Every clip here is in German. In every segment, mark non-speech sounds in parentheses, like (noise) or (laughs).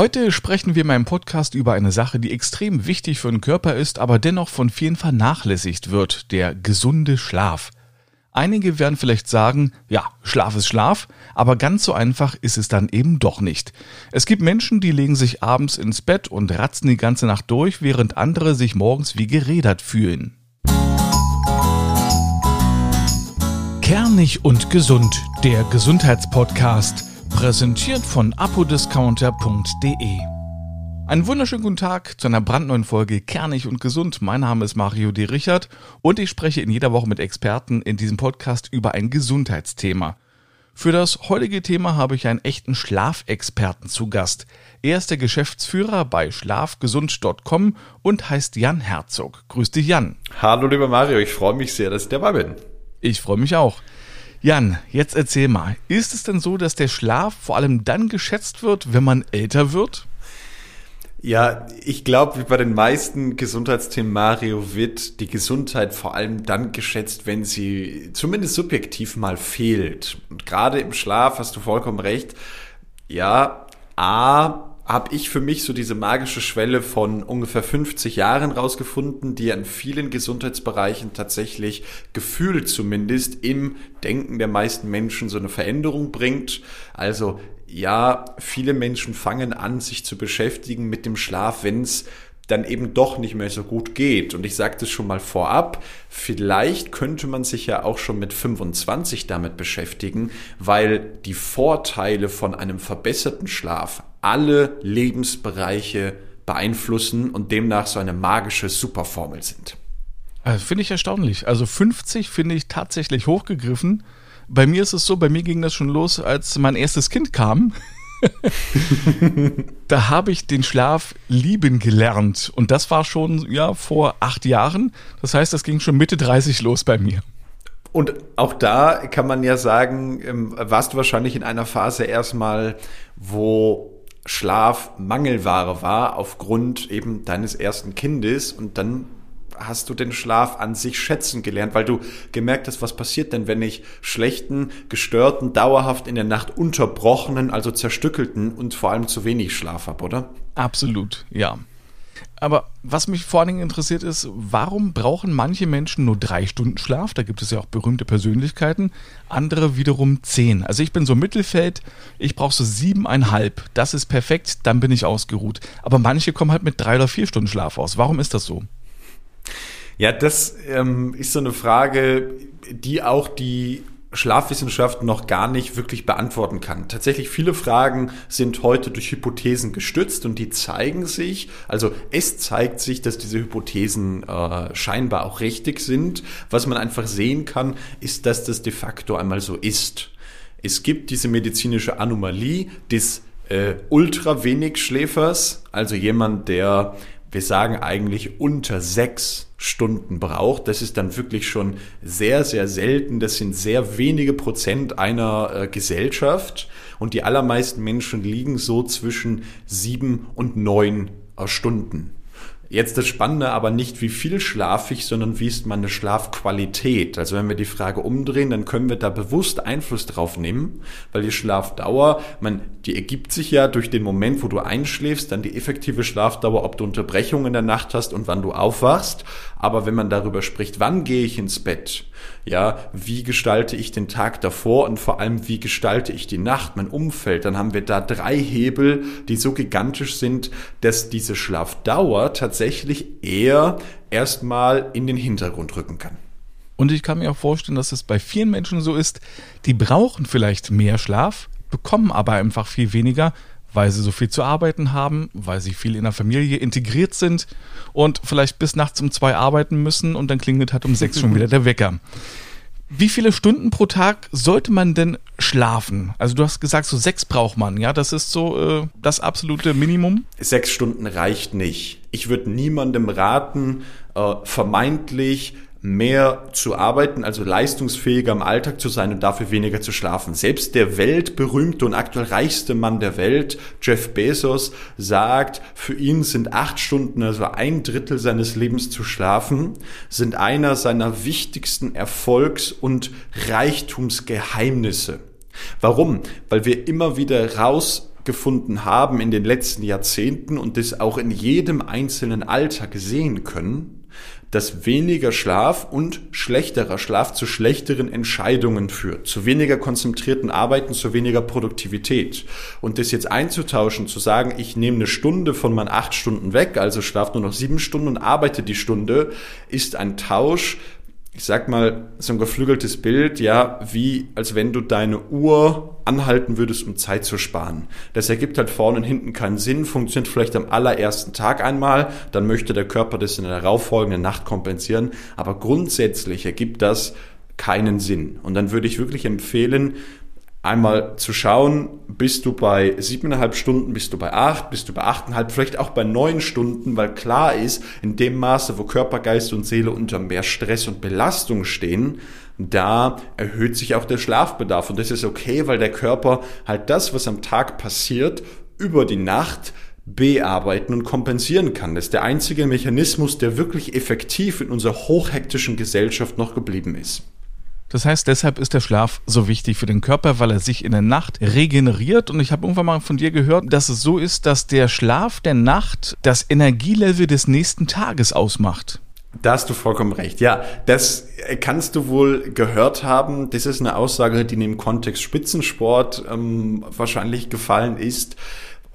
Heute sprechen wir in meinem Podcast über eine Sache, die extrem wichtig für den Körper ist, aber dennoch von vielen vernachlässigt wird, der gesunde Schlaf. Einige werden vielleicht sagen, ja, Schlaf ist Schlaf, aber ganz so einfach ist es dann eben doch nicht. Es gibt Menschen, die legen sich abends ins Bett und ratzen die ganze Nacht durch, während andere sich morgens wie gerädert fühlen. Kernig und gesund, der Gesundheitspodcast Präsentiert von apodiscounter.de. Einen wunderschönen guten Tag zu einer brandneuen Folge Kernig und Gesund. Mein Name ist Mario D. Richard und ich spreche in jeder Woche mit Experten in diesem Podcast über ein Gesundheitsthema. Für das heutige Thema habe ich einen echten Schlafexperten zu Gast. Er ist der Geschäftsführer bei schlafgesund.com und heißt Jan Herzog. Grüß dich, Jan. Hallo, lieber Mario. Ich freue mich sehr, dass ich dabei bin. Ich freue mich auch. Jan, jetzt erzähl mal, ist es denn so, dass der Schlaf vor allem dann geschätzt wird, wenn man älter wird? Ja, ich glaube, wie bei den meisten Gesundheitsthemen Mario wird die Gesundheit vor allem dann geschätzt, wenn sie zumindest subjektiv mal fehlt. Und gerade im Schlaf hast du vollkommen recht. Ja, A, habe ich für mich so diese magische Schwelle von ungefähr 50 Jahren rausgefunden, die an vielen Gesundheitsbereichen tatsächlich gefühlt zumindest im Denken der meisten Menschen so eine Veränderung bringt. Also ja, viele Menschen fangen an, sich zu beschäftigen mit dem Schlaf, wenn es dann eben doch nicht mehr so gut geht. Und ich sagte es schon mal vorab, vielleicht könnte man sich ja auch schon mit 25 damit beschäftigen, weil die Vorteile von einem verbesserten Schlaf alle Lebensbereiche beeinflussen und demnach so eine magische Superformel sind. Also finde ich erstaunlich. Also 50 finde ich tatsächlich hochgegriffen. Bei mir ist es so, bei mir ging das schon los, als mein erstes Kind kam. (laughs) da habe ich den Schlaf lieben gelernt. Und das war schon ja vor acht Jahren. Das heißt, das ging schon Mitte 30 los bei mir. Und auch da kann man ja sagen, ähm, warst du wahrscheinlich in einer Phase erstmal, wo Schlaf Mangelware war aufgrund eben deines ersten Kindes und dann hast du den Schlaf an sich schätzen gelernt, weil du gemerkt hast, was passiert denn, wenn ich schlechten, gestörten, dauerhaft in der Nacht unterbrochenen, also zerstückelten und vor allem zu wenig Schlaf habe, oder? Absolut, ja. Aber was mich vor allen Dingen interessiert ist, warum brauchen manche Menschen nur drei Stunden Schlaf? Da gibt es ja auch berühmte Persönlichkeiten. Andere wiederum zehn. Also ich bin so Mittelfeld, ich brauche so siebeneinhalb. Das ist perfekt, dann bin ich ausgeruht. Aber manche kommen halt mit drei oder vier Stunden Schlaf aus. Warum ist das so? Ja, das ähm, ist so eine Frage, die auch die Schlafwissenschaft noch gar nicht wirklich beantworten kann. Tatsächlich viele Fragen sind heute durch Hypothesen gestützt und die zeigen sich, also es zeigt sich, dass diese Hypothesen äh, scheinbar auch richtig sind. Was man einfach sehen kann, ist, dass das de facto einmal so ist. Es gibt diese medizinische Anomalie des äh, ultra wenig Schläfers, also jemand, der wir sagen eigentlich unter sechs Stunden braucht. Das ist dann wirklich schon sehr, sehr selten. Das sind sehr wenige Prozent einer äh, Gesellschaft. Und die allermeisten Menschen liegen so zwischen sieben und neun äh, Stunden. Jetzt das Spannende aber nicht, wie viel schlafe ich, sondern wie ist meine Schlafqualität. Also wenn wir die Frage umdrehen, dann können wir da bewusst Einfluss drauf nehmen, weil die Schlafdauer, man, die ergibt sich ja durch den Moment, wo du einschläfst, dann die effektive Schlafdauer, ob du Unterbrechungen in der Nacht hast und wann du aufwachst. Aber wenn man darüber spricht, wann gehe ich ins Bett, ja, wie gestalte ich den Tag davor und vor allem, wie gestalte ich die Nacht, mein Umfeld, dann haben wir da drei Hebel, die so gigantisch sind, dass diese Schlafdauer tatsächlich eher erstmal in den Hintergrund rücken kann. Und ich kann mir auch vorstellen, dass es bei vielen Menschen so ist, die brauchen vielleicht mehr Schlaf, bekommen aber einfach viel weniger, weil sie so viel zu arbeiten haben, weil sie viel in der Familie integriert sind und vielleicht bis nachts um zwei arbeiten müssen und dann klingelt halt um sechs schon wieder der Wecker. Wie viele Stunden pro Tag sollte man denn schlafen? Also du hast gesagt, so sechs braucht man, ja? Das ist so äh, das absolute Minimum? Sechs Stunden reicht nicht. Ich würde niemandem raten, äh, vermeintlich mehr zu arbeiten, also leistungsfähiger im Alltag zu sein und dafür weniger zu schlafen. Selbst der weltberühmte und aktuell reichste Mann der Welt, Jeff Bezos, sagt, für ihn sind acht Stunden, also ein Drittel seines Lebens zu schlafen, sind einer seiner wichtigsten Erfolgs- und Reichtumsgeheimnisse. Warum? Weil wir immer wieder raus gefunden haben in den letzten Jahrzehnten und das auch in jedem einzelnen Alltag sehen können, dass weniger Schlaf und schlechterer Schlaf zu schlechteren Entscheidungen führt, zu weniger konzentrierten Arbeiten, zu weniger Produktivität. Und das jetzt einzutauschen, zu sagen, ich nehme eine Stunde von meinen acht Stunden weg, also schlafe nur noch sieben Stunden und arbeite die Stunde, ist ein Tausch, ich sag mal, so ein geflügeltes Bild, ja, wie als wenn du deine Uhr anhalten würdest, um Zeit zu sparen. Das ergibt halt vorne und hinten keinen Sinn, funktioniert vielleicht am allerersten Tag einmal, dann möchte der Körper das in der darauffolgenden Nacht kompensieren, aber grundsätzlich ergibt das keinen Sinn. Und dann würde ich wirklich empfehlen, einmal zu schauen, bist du bei siebeneinhalb Stunden, bist du bei acht, bist du bei achteinhalb, vielleicht auch bei neun Stunden, weil klar ist, in dem Maße, wo Körper, Geist und Seele unter mehr Stress und Belastung stehen, da erhöht sich auch der Schlafbedarf. Und das ist okay, weil der Körper halt das, was am Tag passiert, über die Nacht bearbeiten und kompensieren kann. Das ist der einzige Mechanismus, der wirklich effektiv in unserer hochhektischen Gesellschaft noch geblieben ist. Das heißt, deshalb ist der Schlaf so wichtig für den Körper, weil er sich in der Nacht regeneriert. Und ich habe irgendwann mal von dir gehört, dass es so ist, dass der Schlaf der Nacht das Energielevel des nächsten Tages ausmacht. Da hast du vollkommen recht. Ja, das kannst du wohl gehört haben. Das ist eine Aussage, die in dem Kontext Spitzensport ähm, wahrscheinlich gefallen ist.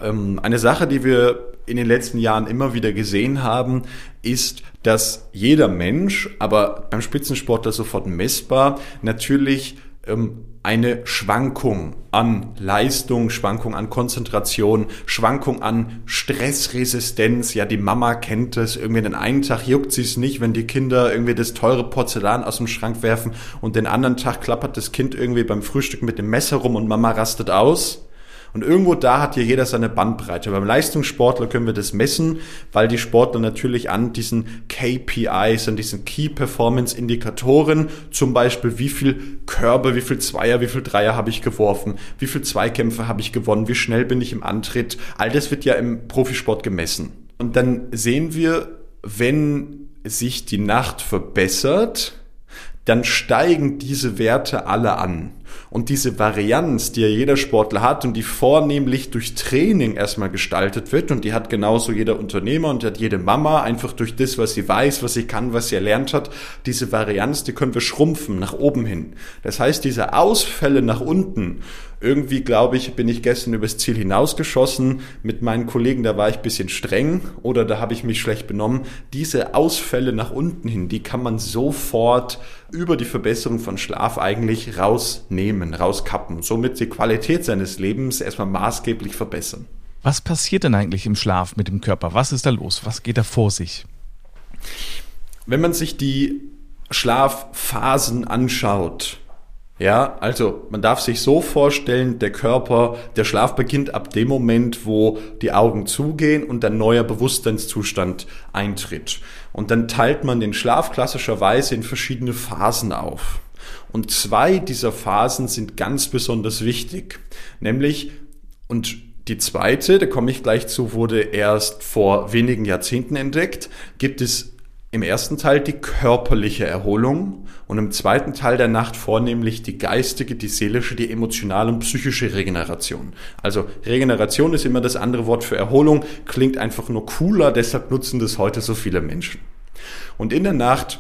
Ähm, eine Sache, die wir in den letzten Jahren immer wieder gesehen haben, ist, dass jeder Mensch, aber beim Spitzensportler sofort messbar, natürlich ähm, eine Schwankung an Leistung, Schwankung an Konzentration, Schwankung an Stressresistenz. Ja, die Mama kennt es. Irgendwie den einen Tag juckt sie es nicht, wenn die Kinder irgendwie das teure Porzellan aus dem Schrank werfen und den anderen Tag klappert das Kind irgendwie beim Frühstück mit dem Messer rum und Mama rastet aus. Und irgendwo da hat hier jeder seine Bandbreite. Beim Leistungssportler können wir das messen, weil die Sportler natürlich an diesen KPIs, an diesen Key Performance Indikatoren, zum Beispiel wie viel Körbe, wie viel Zweier, wie viel Dreier habe ich geworfen, wie viel Zweikämpfe habe ich gewonnen, wie schnell bin ich im Antritt. All das wird ja im Profisport gemessen. Und dann sehen wir, wenn sich die Nacht verbessert, dann steigen diese Werte alle an. Und diese Varianz, die ja jeder Sportler hat und die vornehmlich durch Training erstmal gestaltet wird, und die hat genauso jeder Unternehmer und hat jede Mama, einfach durch das, was sie weiß, was sie kann, was sie erlernt hat, diese Varianz, die können wir schrumpfen nach oben hin. Das heißt, diese Ausfälle nach unten, irgendwie glaube ich, bin ich gestern übers Ziel hinausgeschossen. Mit meinen Kollegen, da war ich bisschen streng oder da habe ich mich schlecht benommen. Diese Ausfälle nach unten hin, die kann man sofort über die Verbesserung von Schlaf eigentlich rausnehmen, rauskappen. Somit die Qualität seines Lebens erstmal maßgeblich verbessern. Was passiert denn eigentlich im Schlaf mit dem Körper? Was ist da los? Was geht da vor sich? Wenn man sich die Schlafphasen anschaut, ja, also man darf sich so vorstellen, der Körper, der Schlaf beginnt ab dem Moment, wo die Augen zugehen und ein neuer Bewusstseinszustand eintritt. Und dann teilt man den Schlaf klassischerweise in verschiedene Phasen auf. Und zwei dieser Phasen sind ganz besonders wichtig. Nämlich, und die zweite, da komme ich gleich zu, wurde erst vor wenigen Jahrzehnten entdeckt, gibt es im ersten Teil die körperliche Erholung und im zweiten Teil der Nacht vornehmlich die geistige, die seelische, die emotionale und psychische Regeneration. Also Regeneration ist immer das andere Wort für Erholung, klingt einfach nur cooler, deshalb nutzen das heute so viele Menschen. Und in der Nacht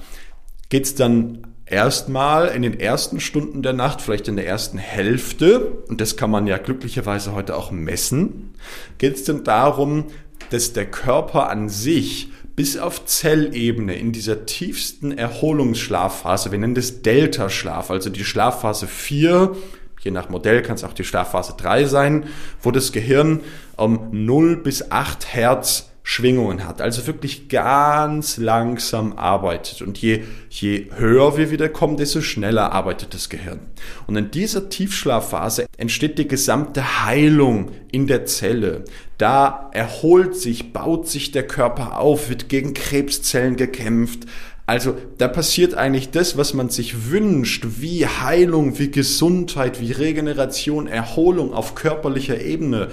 geht's dann erstmal in den ersten Stunden der Nacht, vielleicht in der ersten Hälfte, und das kann man ja glücklicherweise heute auch messen, geht es dann darum, dass der Körper an sich bis auf Zellebene in dieser tiefsten Erholungsschlafphase, wir nennen das Delta-Schlaf, also die Schlafphase 4, je nach Modell kann es auch die Schlafphase 3 sein, wo das Gehirn um 0 bis 8 Hertz Schwingungen hat, also wirklich ganz langsam arbeitet. Und je, je höher wir wieder kommen, desto schneller arbeitet das Gehirn. Und in dieser Tiefschlafphase entsteht die gesamte Heilung in der Zelle. Da erholt sich, baut sich der Körper auf, wird gegen Krebszellen gekämpft, also da passiert eigentlich das, was man sich wünscht, wie Heilung, wie Gesundheit, wie Regeneration, Erholung auf körperlicher Ebene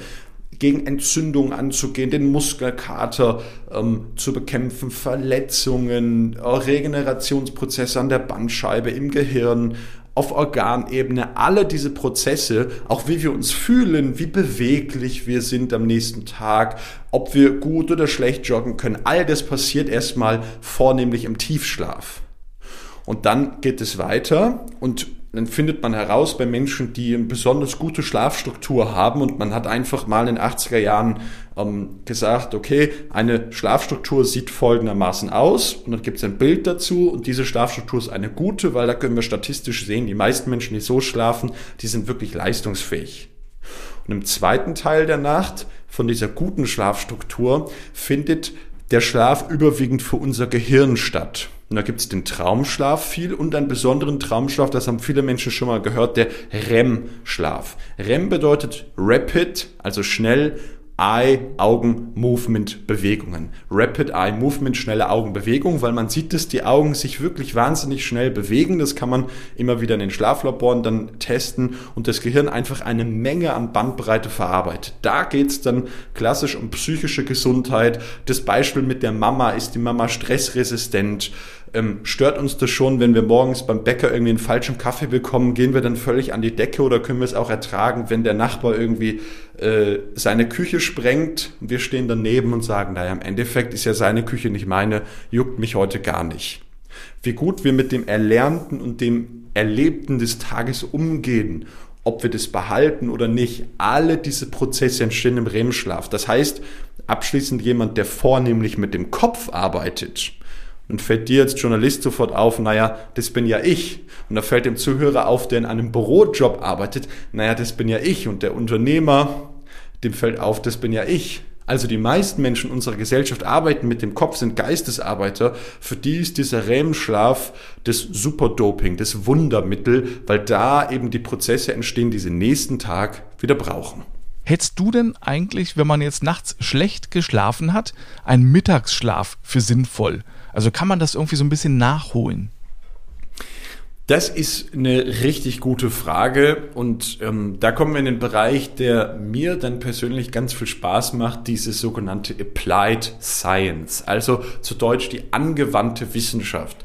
gegen Entzündungen anzugehen, den Muskelkater ähm, zu bekämpfen, Verletzungen, Regenerationsprozesse an der Bandscheibe, im Gehirn, auf Organebene, alle diese Prozesse, auch wie wir uns fühlen, wie beweglich wir sind am nächsten Tag, ob wir gut oder schlecht joggen können, all das passiert erstmal vornehmlich im Tiefschlaf. Und dann geht es weiter und dann findet man heraus bei Menschen, die eine besonders gute Schlafstruktur haben und man hat einfach mal in den 80er Jahren ähm, gesagt, okay, eine Schlafstruktur sieht folgendermaßen aus und dann gibt es ein Bild dazu und diese Schlafstruktur ist eine gute, weil da können wir statistisch sehen, die meisten Menschen, die so schlafen, die sind wirklich leistungsfähig. Und im zweiten Teil der Nacht von dieser guten Schlafstruktur findet der Schlaf überwiegend für unser Gehirn statt. Und da gibt es den Traumschlaf viel und einen besonderen Traumschlaf, das haben viele Menschen schon mal gehört, der REM-Schlaf. REM bedeutet Rapid, also schnell Eye-Augen-Movement-Bewegungen. Rapid Eye-Movement, schnelle Augenbewegung, weil man sieht, dass die Augen sich wirklich wahnsinnig schnell bewegen. Das kann man immer wieder in den Schlaflaboren dann testen und das Gehirn einfach eine Menge an Bandbreite verarbeitet. Da geht's dann klassisch um psychische Gesundheit. Das Beispiel mit der Mama, ist die Mama stressresistent? Ähm, stört uns das schon, wenn wir morgens beim Bäcker irgendwie einen falschen Kaffee bekommen, gehen wir dann völlig an die Decke oder können wir es auch ertragen, wenn der Nachbar irgendwie äh, seine Küche sprengt und wir stehen daneben und sagen, naja, im Endeffekt ist ja seine Küche nicht meine, juckt mich heute gar nicht. Wie gut wir mit dem Erlernten und dem Erlebten des Tages umgehen ob wir das behalten oder nicht. Alle diese Prozesse entstehen im REM-Schlaf. Das heißt, abschließend jemand, der vornehmlich mit dem Kopf arbeitet, und fällt dir als Journalist sofort auf, naja, das bin ja ich. Und da fällt dem Zuhörer auf, der in einem Bürojob arbeitet, naja, das bin ja ich. Und der Unternehmer, dem fällt auf, das bin ja ich. Also die meisten Menschen unserer Gesellschaft arbeiten mit dem Kopf, sind Geistesarbeiter. Für die ist dieser REM-Schlaf das Superdoping, das Wundermittel, weil da eben die Prozesse entstehen, die sie nächsten Tag wieder brauchen. Hättest du denn eigentlich, wenn man jetzt nachts schlecht geschlafen hat, einen Mittagsschlaf für sinnvoll? Also kann man das irgendwie so ein bisschen nachholen? Das ist eine richtig gute Frage und ähm, da kommen wir in den Bereich, der mir dann persönlich ganz viel Spaß macht, diese sogenannte Applied Science, also zu Deutsch die angewandte Wissenschaft.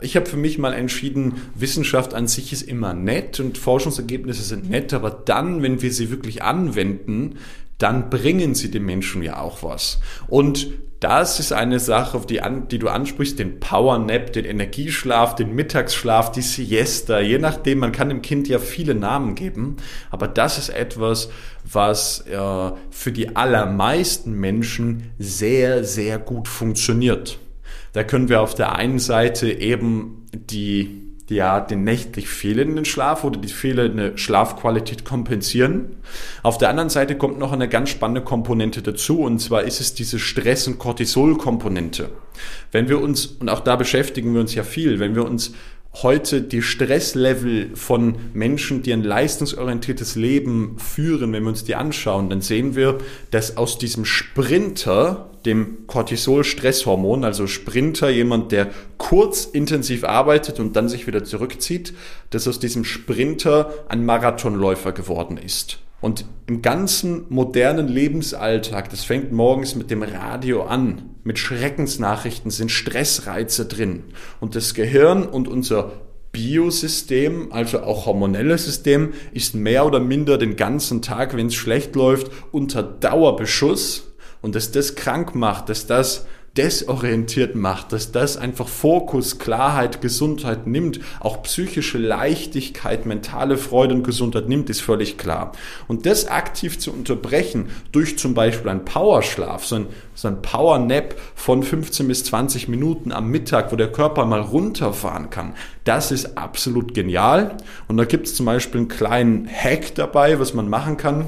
Ich habe für mich mal entschieden, Wissenschaft an sich ist immer nett und Forschungsergebnisse sind nett, aber dann, wenn wir sie wirklich anwenden, dann bringen sie dem Menschen ja auch was. Und das ist eine Sache, die, an, die du ansprichst, den Power Nap, den Energieschlaf, den Mittagsschlaf, die Siesta, je nachdem, man kann dem Kind ja viele Namen geben, aber das ist etwas, was äh, für die allermeisten Menschen sehr, sehr gut funktioniert. Da können wir auf der einen Seite eben die ja den nächtlich fehlenden Schlaf oder die fehlende Schlafqualität kompensieren. Auf der anderen Seite kommt noch eine ganz spannende Komponente dazu und zwar ist es diese Stress- und Cortisol-Komponente. Wenn wir uns, und auch da beschäftigen wir uns ja viel, wenn wir uns heute die Stresslevel von Menschen, die ein leistungsorientiertes Leben führen, wenn wir uns die anschauen, dann sehen wir, dass aus diesem Sprinter, dem Cortisol-Stresshormon, also Sprinter, jemand, der kurz intensiv arbeitet und dann sich wieder zurückzieht, dass aus diesem Sprinter ein Marathonläufer geworden ist. Und im ganzen modernen Lebensalltag, das fängt morgens mit dem Radio an, mit Schreckensnachrichten sind Stressreize drin. Und das Gehirn und unser Biosystem, also auch hormonelles System, ist mehr oder minder den ganzen Tag, wenn es schlecht läuft, unter Dauerbeschuss. Und dass das krank macht, dass das desorientiert macht, dass das einfach Fokus, Klarheit, Gesundheit nimmt, auch psychische Leichtigkeit, mentale Freude und Gesundheit nimmt, ist völlig klar. Und das aktiv zu unterbrechen durch zum Beispiel einen Powerschlaf, so ein, so ein Powernap von 15 bis 20 Minuten am Mittag, wo der Körper mal runterfahren kann, das ist absolut genial. Und da gibt es zum Beispiel einen kleinen Hack dabei, was man machen kann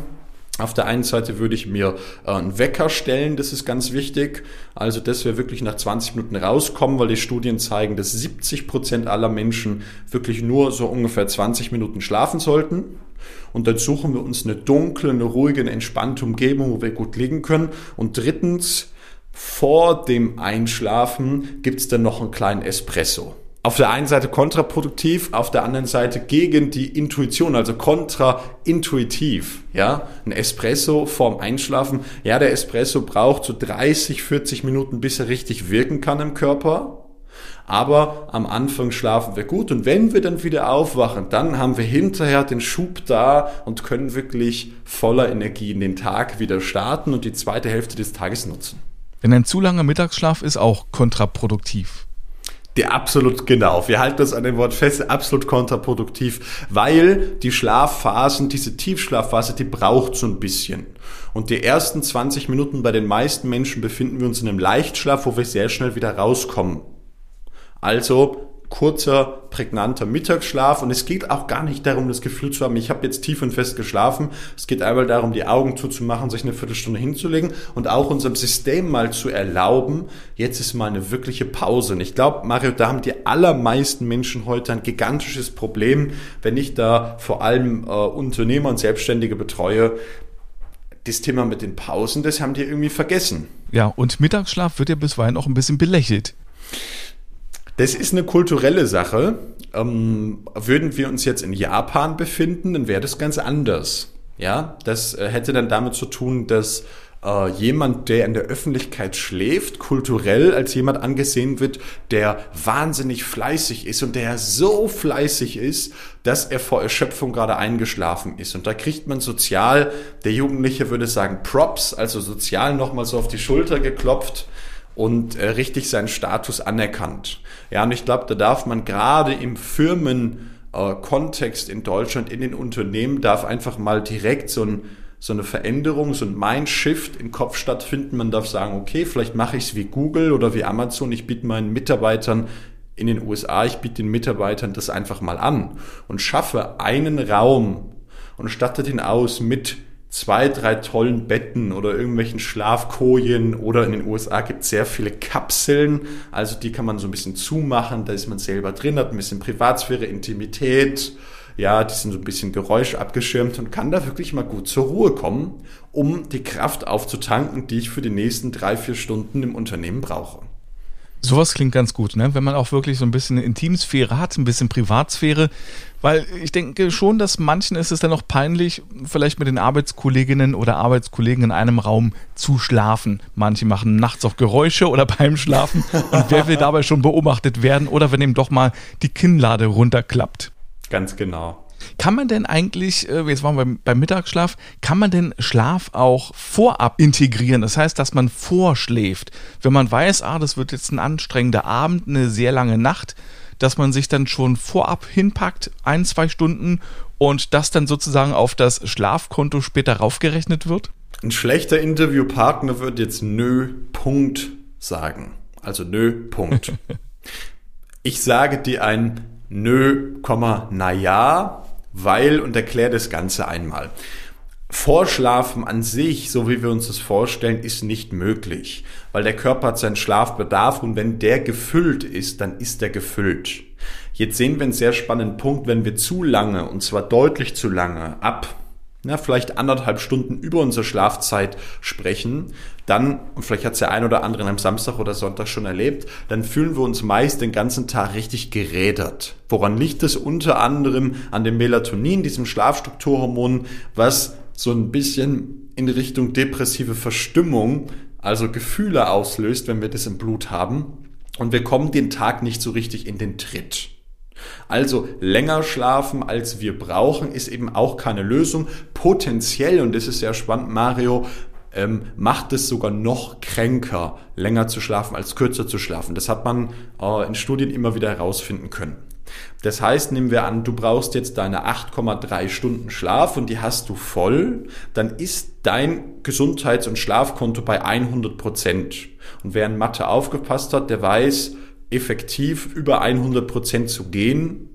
auf der einen Seite würde ich mir äh, einen Wecker stellen, das ist ganz wichtig. Also, dass wir wirklich nach 20 Minuten rauskommen, weil die Studien zeigen, dass 70 Prozent aller Menschen wirklich nur so ungefähr 20 Minuten schlafen sollten. Und dann suchen wir uns eine dunkle, eine ruhige, eine entspannte Umgebung, wo wir gut liegen können. Und drittens, vor dem Einschlafen gibt's dann noch einen kleinen Espresso auf der einen Seite kontraproduktiv, auf der anderen Seite gegen die Intuition, also kontraintuitiv. Ja, ein Espresso vorm Einschlafen. Ja, der Espresso braucht so 30, 40 Minuten, bis er richtig wirken kann im Körper. Aber am Anfang schlafen wir gut und wenn wir dann wieder aufwachen, dann haben wir hinterher den Schub da und können wirklich voller Energie in den Tag wieder starten und die zweite Hälfte des Tages nutzen. Denn ein zu langer Mittagsschlaf ist auch kontraproduktiv. Der absolut genau. Wir halten das an dem Wort fest, absolut kontraproduktiv, weil die Schlafphasen, diese Tiefschlafphase, die braucht so ein bisschen. Und die ersten 20 Minuten bei den meisten Menschen befinden wir uns in einem Leichtschlaf, wo wir sehr schnell wieder rauskommen. Also kurzer, prägnanter Mittagsschlaf und es geht auch gar nicht darum, das Gefühl zu haben, ich habe jetzt tief und fest geschlafen. Es geht einmal darum, die Augen zuzumachen, sich eine Viertelstunde hinzulegen und auch unserem System mal zu erlauben, jetzt ist mal eine wirkliche Pause. Und ich glaube, Mario, da haben die allermeisten Menschen heute ein gigantisches Problem, wenn ich da vor allem äh, Unternehmer und Selbstständige betreue. Das Thema mit den Pausen, das haben die irgendwie vergessen. Ja, und Mittagsschlaf wird ja bisweilen auch ein bisschen belächelt. Das ist eine kulturelle Sache. Ähm, würden wir uns jetzt in Japan befinden, dann wäre das ganz anders. Ja, das äh, hätte dann damit zu tun, dass äh, jemand, der in der Öffentlichkeit schläft, kulturell als jemand angesehen wird, der wahnsinnig fleißig ist und der so fleißig ist, dass er vor Erschöpfung gerade eingeschlafen ist. Und da kriegt man sozial, der Jugendliche würde sagen Props, also sozial nochmal so auf die Schulter geklopft und äh, richtig seinen Status anerkannt. Ja, und ich glaube, da darf man gerade im Firmenkontext äh, in Deutschland, in den Unternehmen, darf einfach mal direkt so, ein, so eine Veränderung, so ein Mindshift im Kopf stattfinden. Man darf sagen, okay, vielleicht mache ich es wie Google oder wie Amazon. Ich biete meinen Mitarbeitern in den USA, ich biete den Mitarbeitern das einfach mal an und schaffe einen Raum und statte den aus mit zwei, drei tollen Betten oder irgendwelchen Schlafkojen oder in den USA gibt es sehr viele Kapseln, also die kann man so ein bisschen zumachen, da ist man selber drin, hat ein bisschen Privatsphäre, Intimität, ja, die sind so ein bisschen Geräusch abgeschirmt und kann da wirklich mal gut zur Ruhe kommen, um die Kraft aufzutanken, die ich für die nächsten drei, vier Stunden im Unternehmen brauche. Sowas klingt ganz gut, ne? wenn man auch wirklich so ein bisschen Intimsphäre hat, ein bisschen Privatsphäre. Weil ich denke schon, dass manchen ist es dann noch peinlich, vielleicht mit den Arbeitskolleginnen oder Arbeitskollegen in einem Raum zu schlafen. Manche machen nachts auch Geräusche oder (laughs) beim Schlafen. Und wer will dabei schon beobachtet werden oder wenn ihm doch mal die Kinnlade runterklappt? Ganz genau. Kann man denn eigentlich, äh, jetzt waren wir beim, Mittagsschlaf, kann man denn Schlaf auch vorab integrieren? Das heißt, dass man vorschläft. Wenn man weiß, ah, das wird jetzt ein anstrengender Abend, eine sehr lange Nacht, dass man sich dann schon vorab hinpackt, ein, zwei Stunden und das dann sozusagen auf das Schlafkonto später raufgerechnet wird? Ein schlechter Interviewpartner wird jetzt nö, Punkt sagen. Also nö, Punkt. (laughs) ich sage dir ein nö, na ja, weil und erkläre das Ganze einmal. Vorschlafen an sich, so wie wir uns das vorstellen, ist nicht möglich, weil der Körper hat seinen Schlafbedarf und wenn der gefüllt ist, dann ist er gefüllt. Jetzt sehen wir einen sehr spannenden Punkt, wenn wir zu lange, und zwar deutlich zu lange, ab na, vielleicht anderthalb Stunden über unsere Schlafzeit sprechen, dann, und vielleicht hat es der ein oder andere am Samstag oder Sonntag schon erlebt, dann fühlen wir uns meist den ganzen Tag richtig gerädert. Woran liegt es? Unter anderem an dem Melatonin, diesem Schlafstrukturhormon, was so ein bisschen in Richtung depressive Verstimmung, also Gefühle auslöst, wenn wir das im Blut haben. Und wir kommen den Tag nicht so richtig in den Tritt. Also länger schlafen, als wir brauchen, ist eben auch keine Lösung. Potenziell, und das ist sehr spannend, Mario, ähm, macht es sogar noch kränker, länger zu schlafen als kürzer zu schlafen. Das hat man äh, in Studien immer wieder herausfinden können. Das heißt, nehmen wir an, du brauchst jetzt deine 8,3 Stunden Schlaf und die hast du voll, dann ist dein Gesundheits- und Schlafkonto bei 100 Prozent. Und wer in Mathe aufgepasst hat, der weiß, effektiv über 100 Prozent zu gehen,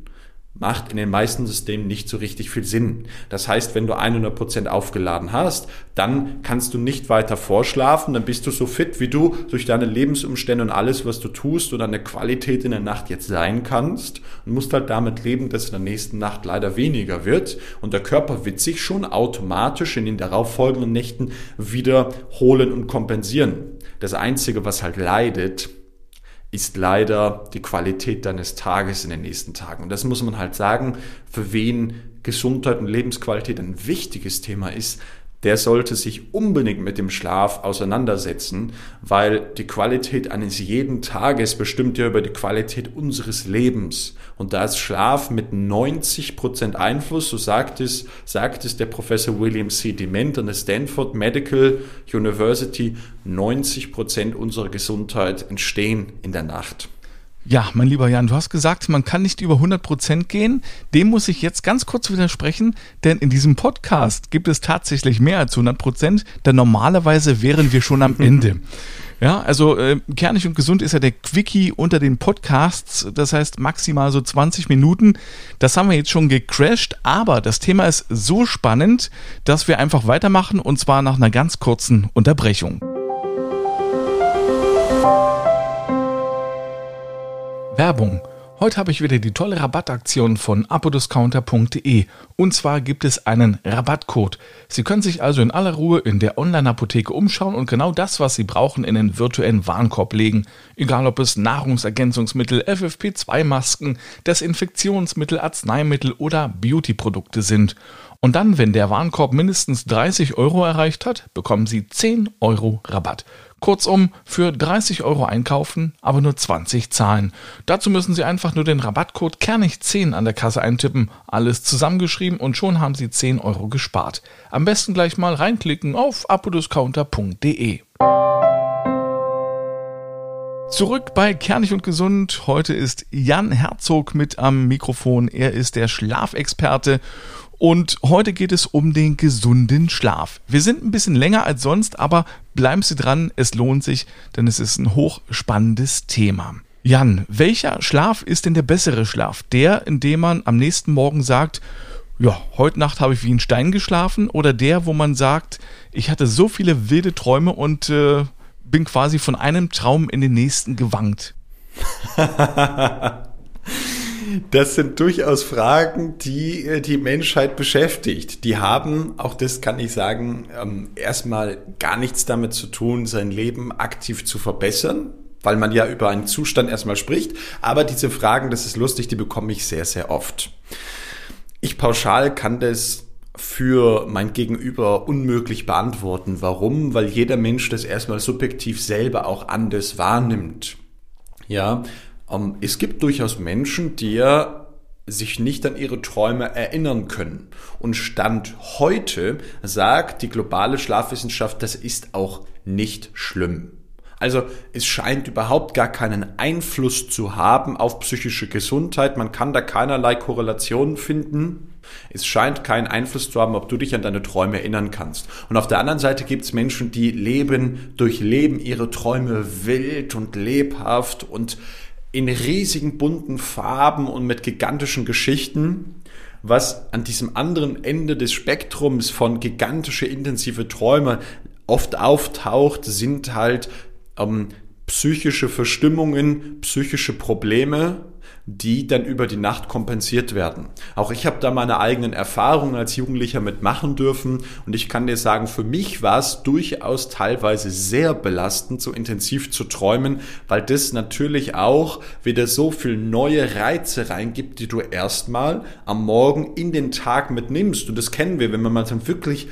macht in den meisten Systemen nicht so richtig viel Sinn. Das heißt, wenn du 100 Prozent aufgeladen hast, dann kannst du nicht weiter vorschlafen, dann bist du so fit, wie du durch deine Lebensumstände und alles, was du tust und deine Qualität in der Nacht jetzt sein kannst und musst halt damit leben, dass in der nächsten Nacht leider weniger wird und der Körper wird sich schon automatisch in den darauffolgenden Nächten wiederholen und kompensieren. Das Einzige, was halt leidet, ist leider die Qualität deines Tages in den nächsten Tagen. Und das muss man halt sagen, für wen Gesundheit und Lebensqualität ein wichtiges Thema ist, der sollte sich unbedingt mit dem Schlaf auseinandersetzen, weil die Qualität eines jeden Tages bestimmt ja über die Qualität unseres Lebens. Und da ist Schlaf mit 90 Prozent Einfluss, so sagt es, sagt es der Professor William C. Dement an der Stanford Medical University, 90 Prozent unserer Gesundheit entstehen in der Nacht. Ja, mein lieber Jan, du hast gesagt, man kann nicht über 100 Prozent gehen. Dem muss ich jetzt ganz kurz widersprechen, denn in diesem Podcast gibt es tatsächlich mehr als 100 Prozent, denn normalerweise wären wir schon am Ende. (laughs) Ja, also äh, kernig und gesund ist ja der Quickie unter den Podcasts, das heißt maximal so 20 Minuten. Das haben wir jetzt schon gecrashed, aber das Thema ist so spannend, dass wir einfach weitermachen und zwar nach einer ganz kurzen Unterbrechung. Werbung. Heute habe ich wieder die tolle Rabattaktion von apodiscounter.de und zwar gibt es einen Rabattcode. Sie können sich also in aller Ruhe in der Online-Apotheke umschauen und genau das, was Sie brauchen, in den virtuellen Warenkorb legen. Egal ob es Nahrungsergänzungsmittel, FFP2-Masken, Desinfektionsmittel, Arzneimittel oder Beauty-Produkte sind. Und dann, wenn der Warenkorb mindestens 30 Euro erreicht hat, bekommen Sie 10 Euro Rabatt. Kurzum, für 30 Euro einkaufen, aber nur 20 zahlen. Dazu müssen Sie einfach nur den Rabattcode Kernig10 an der Kasse eintippen, alles zusammengeschrieben und schon haben Sie 10 Euro gespart. Am besten gleich mal reinklicken auf apodiscounter.de. Zurück bei Kernig und Gesund. Heute ist Jan Herzog mit am Mikrofon. Er ist der Schlafexperte und heute geht es um den gesunden Schlaf. Wir sind ein bisschen länger als sonst, aber bleiben Sie dran, es lohnt sich, denn es ist ein hochspannendes Thema. Jan, welcher Schlaf ist denn der bessere Schlaf? Der, in dem man am nächsten Morgen sagt, ja, heute Nacht habe ich wie ein Stein geschlafen oder der, wo man sagt, ich hatte so viele wilde Träume und äh, bin quasi von einem Traum in den nächsten gewankt. (laughs) Das sind durchaus Fragen, die äh, die Menschheit beschäftigt. Die haben, auch das kann ich sagen, ähm, erstmal gar nichts damit zu tun, sein Leben aktiv zu verbessern, weil man ja über einen Zustand erstmal spricht. Aber diese Fragen, das ist lustig, die bekomme ich sehr, sehr oft. Ich pauschal kann das für mein Gegenüber unmöglich beantworten. Warum? Weil jeder Mensch das erstmal subjektiv selber auch anders wahrnimmt. Ja, es gibt durchaus Menschen, die ja sich nicht an ihre Träume erinnern können. Und Stand heute sagt die globale Schlafwissenschaft, das ist auch nicht schlimm. Also es scheint überhaupt gar keinen Einfluss zu haben auf psychische Gesundheit. Man kann da keinerlei Korrelationen finden. Es scheint keinen Einfluss zu haben, ob du dich an deine Träume erinnern kannst. Und auf der anderen Seite gibt es Menschen, die leben, durchleben ihre Träume wild und lebhaft und in riesigen bunten Farben und mit gigantischen Geschichten. Was an diesem anderen Ende des Spektrums von gigantische intensive Träume oft auftaucht, sind halt ähm, psychische Verstimmungen, psychische Probleme, die dann über die Nacht kompensiert werden. Auch ich habe da meine eigenen Erfahrungen als Jugendlicher mitmachen dürfen und ich kann dir sagen, für mich war es durchaus teilweise sehr belastend, so intensiv zu träumen, weil das natürlich auch wieder so viel neue Reize reingibt, die du erstmal am Morgen in den Tag mitnimmst. Und das kennen wir, wenn man mal so wirklich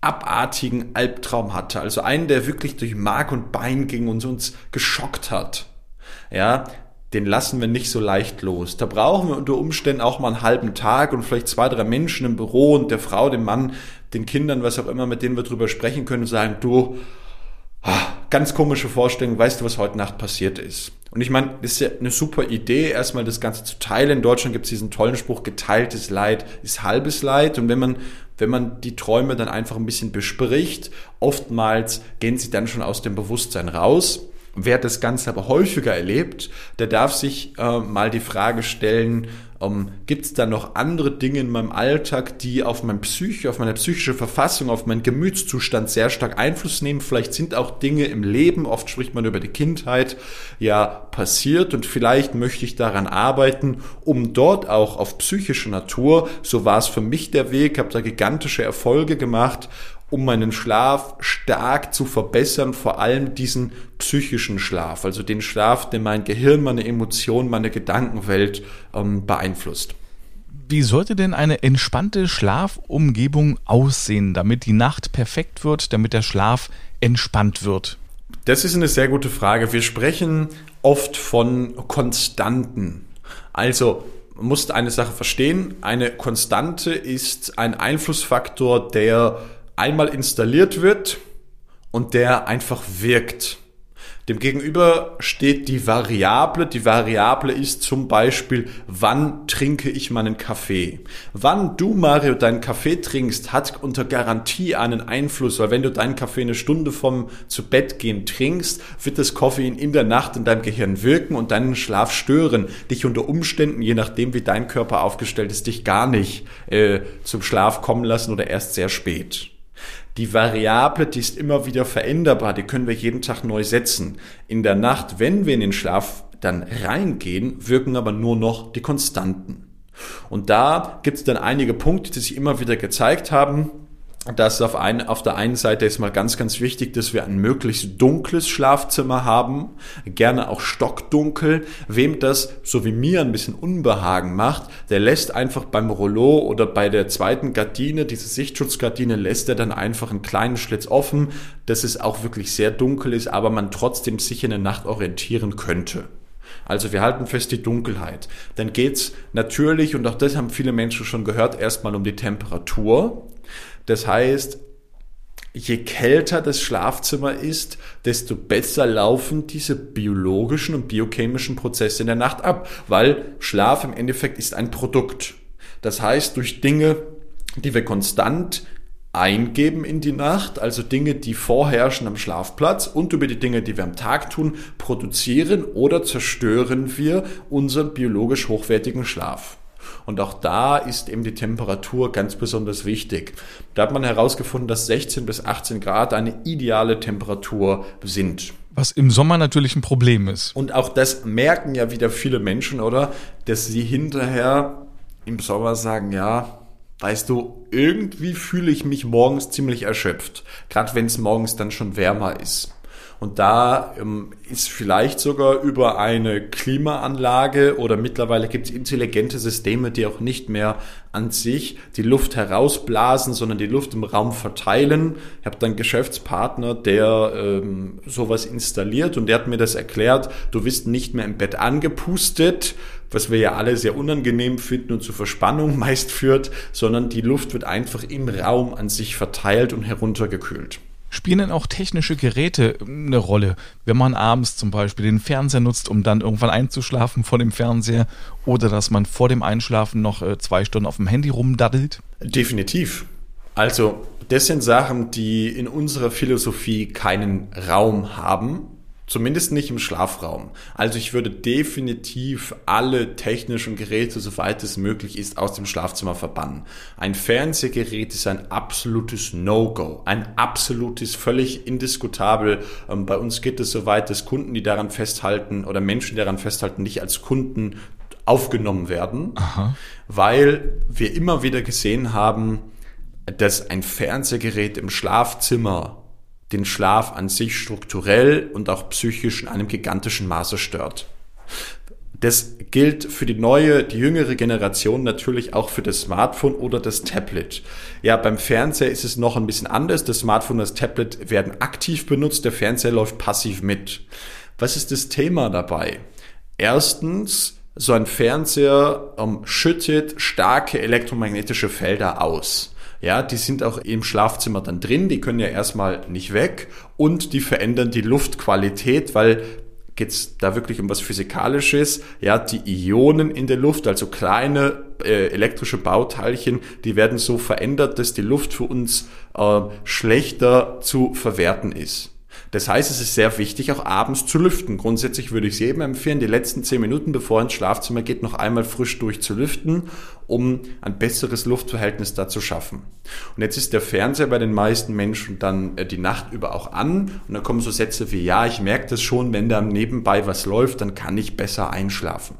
abartigen Albtraum hatte. Also einen, der wirklich durch Mark und Bein ging und uns geschockt hat. Ja, den lassen wir nicht so leicht los. Da brauchen wir unter Umständen auch mal einen halben Tag und vielleicht zwei, drei Menschen im Büro und der Frau, dem Mann, den Kindern, was auch immer, mit denen wir drüber sprechen können und sagen, du, ah, ganz komische Vorstellung, weißt du, was heute Nacht passiert ist? Und ich meine, das ist ja eine super Idee, erstmal das Ganze zu teilen. In Deutschland gibt es diesen tollen Spruch, geteiltes Leid ist halbes Leid. Und wenn man, wenn man die Träume dann einfach ein bisschen bespricht, oftmals gehen sie dann schon aus dem Bewusstsein raus. Wer das Ganze aber häufiger erlebt, der darf sich äh, mal die Frage stellen, ähm, gibt es da noch andere Dinge in meinem Alltag, die auf mein Psyche, auf meine psychische Verfassung, auf meinen Gemütszustand sehr stark Einfluss nehmen? Vielleicht sind auch Dinge im Leben, oft spricht man über die Kindheit, ja passiert und vielleicht möchte ich daran arbeiten, um dort auch auf psychische Natur, so war es für mich der Weg, habe da gigantische Erfolge gemacht um meinen Schlaf stark zu verbessern, vor allem diesen psychischen Schlaf, also den Schlaf, der mein Gehirn, meine Emotionen, meine Gedankenwelt ähm, beeinflusst. Wie sollte denn eine entspannte Schlafumgebung aussehen, damit die Nacht perfekt wird, damit der Schlaf entspannt wird? Das ist eine sehr gute Frage. Wir sprechen oft von Konstanten. Also man muss eine Sache verstehen. Eine Konstante ist ein Einflussfaktor, der einmal installiert wird und der einfach wirkt. Demgegenüber steht die Variable. Die Variable ist zum Beispiel, wann trinke ich meinen Kaffee? Wann du, Mario, deinen Kaffee trinkst, hat unter Garantie einen Einfluss, weil wenn du deinen Kaffee eine Stunde vom zu Bett gehen trinkst, wird das Koffein in der Nacht in deinem Gehirn wirken und deinen Schlaf stören. Dich unter Umständen, je nachdem wie dein Körper aufgestellt ist, dich gar nicht äh, zum Schlaf kommen lassen oder erst sehr spät. Die Variable, die ist immer wieder veränderbar, die können wir jeden Tag neu setzen. In der Nacht, wenn wir in den Schlaf dann reingehen, wirken aber nur noch die Konstanten. Und da gibt es dann einige Punkte, die sich immer wieder gezeigt haben, dass auf, ein, auf der einen Seite ist mal ganz, ganz wichtig, dass wir ein möglichst dunkles Schlafzimmer haben, gerne auch stockdunkel. Wem das, so wie mir, ein bisschen Unbehagen macht, der lässt einfach beim Rollo oder bei der zweiten Gardine, diese Sichtschutzgardine, lässt er dann einfach einen kleinen Schlitz offen, dass es auch wirklich sehr dunkel ist, aber man trotzdem sich in der Nacht orientieren könnte. Also wir halten fest die Dunkelheit. Dann geht's natürlich, und auch das haben viele Menschen schon gehört, erstmal um die Temperatur. Das heißt, je kälter das Schlafzimmer ist, desto besser laufen diese biologischen und biochemischen Prozesse in der Nacht ab, weil Schlaf im Endeffekt ist ein Produkt. Das heißt, durch Dinge, die wir konstant eingeben in die Nacht, also Dinge, die vorherrschen am Schlafplatz und über die Dinge, die wir am Tag tun, produzieren oder zerstören wir unseren biologisch hochwertigen Schlaf. Und auch da ist eben die Temperatur ganz besonders wichtig. Da hat man herausgefunden, dass 16 bis 18 Grad eine ideale Temperatur sind. Was im Sommer natürlich ein Problem ist. Und auch das merken ja wieder viele Menschen, oder? Dass sie hinterher im Sommer sagen, ja, weißt du, irgendwie fühle ich mich morgens ziemlich erschöpft. Gerade wenn es morgens dann schon wärmer ist. Und da ähm, ist vielleicht sogar über eine Klimaanlage oder mittlerweile gibt es intelligente Systeme, die auch nicht mehr an sich die Luft herausblasen, sondern die Luft im Raum verteilen. Ich habe dann Geschäftspartner, der ähm, sowas installiert und der hat mir das erklärt. Du bist nicht mehr im Bett angepustet, was wir ja alle sehr unangenehm finden und zu Verspannung (laughs) meist führt, sondern die Luft wird einfach im Raum an sich verteilt und heruntergekühlt. Spielen denn auch technische Geräte eine Rolle, wenn man abends zum Beispiel den Fernseher nutzt, um dann irgendwann einzuschlafen vor dem Fernseher oder dass man vor dem Einschlafen noch äh, zwei Stunden auf dem Handy rumdaddelt? Definitiv. Also das sind Sachen, die in unserer Philosophie keinen Raum haben Zumindest nicht im Schlafraum. Also ich würde definitiv alle technischen Geräte, soweit es möglich ist, aus dem Schlafzimmer verbannen. Ein Fernsehgerät ist ein absolutes No-Go. Ein absolutes, völlig indiskutabel. Ähm, bei uns geht es so weit, dass Kunden, die daran festhalten oder Menschen, die daran festhalten, nicht als Kunden aufgenommen werden, Aha. weil wir immer wieder gesehen haben, dass ein Fernsehgerät im Schlafzimmer den Schlaf an sich strukturell und auch psychisch in einem gigantischen Maße stört. Das gilt für die neue, die jüngere Generation natürlich auch für das Smartphone oder das Tablet. Ja, beim Fernseher ist es noch ein bisschen anders. Das Smartphone und das Tablet werden aktiv benutzt, der Fernseher läuft passiv mit. Was ist das Thema dabei? Erstens, so ein Fernseher um, schüttet starke elektromagnetische Felder aus. Ja, die sind auch im Schlafzimmer dann drin, die können ja erstmal nicht weg und die verändern die Luftqualität, weil geht's da wirklich um was Physikalisches. Ja, die Ionen in der Luft, also kleine äh, elektrische Bauteilchen, die werden so verändert, dass die Luft für uns äh, schlechter zu verwerten ist. Das heißt, es ist sehr wichtig, auch abends zu lüften. Grundsätzlich würde ich es jedem empfehlen, die letzten zehn Minuten, bevor er ins Schlafzimmer geht, noch einmal frisch durch zu lüften, um ein besseres Luftverhältnis da zu schaffen. Und jetzt ist der Fernseher bei den meisten Menschen dann äh, die Nacht über auch an und dann kommen so Sätze wie, ja, ich merke das schon, wenn da nebenbei was läuft, dann kann ich besser einschlafen.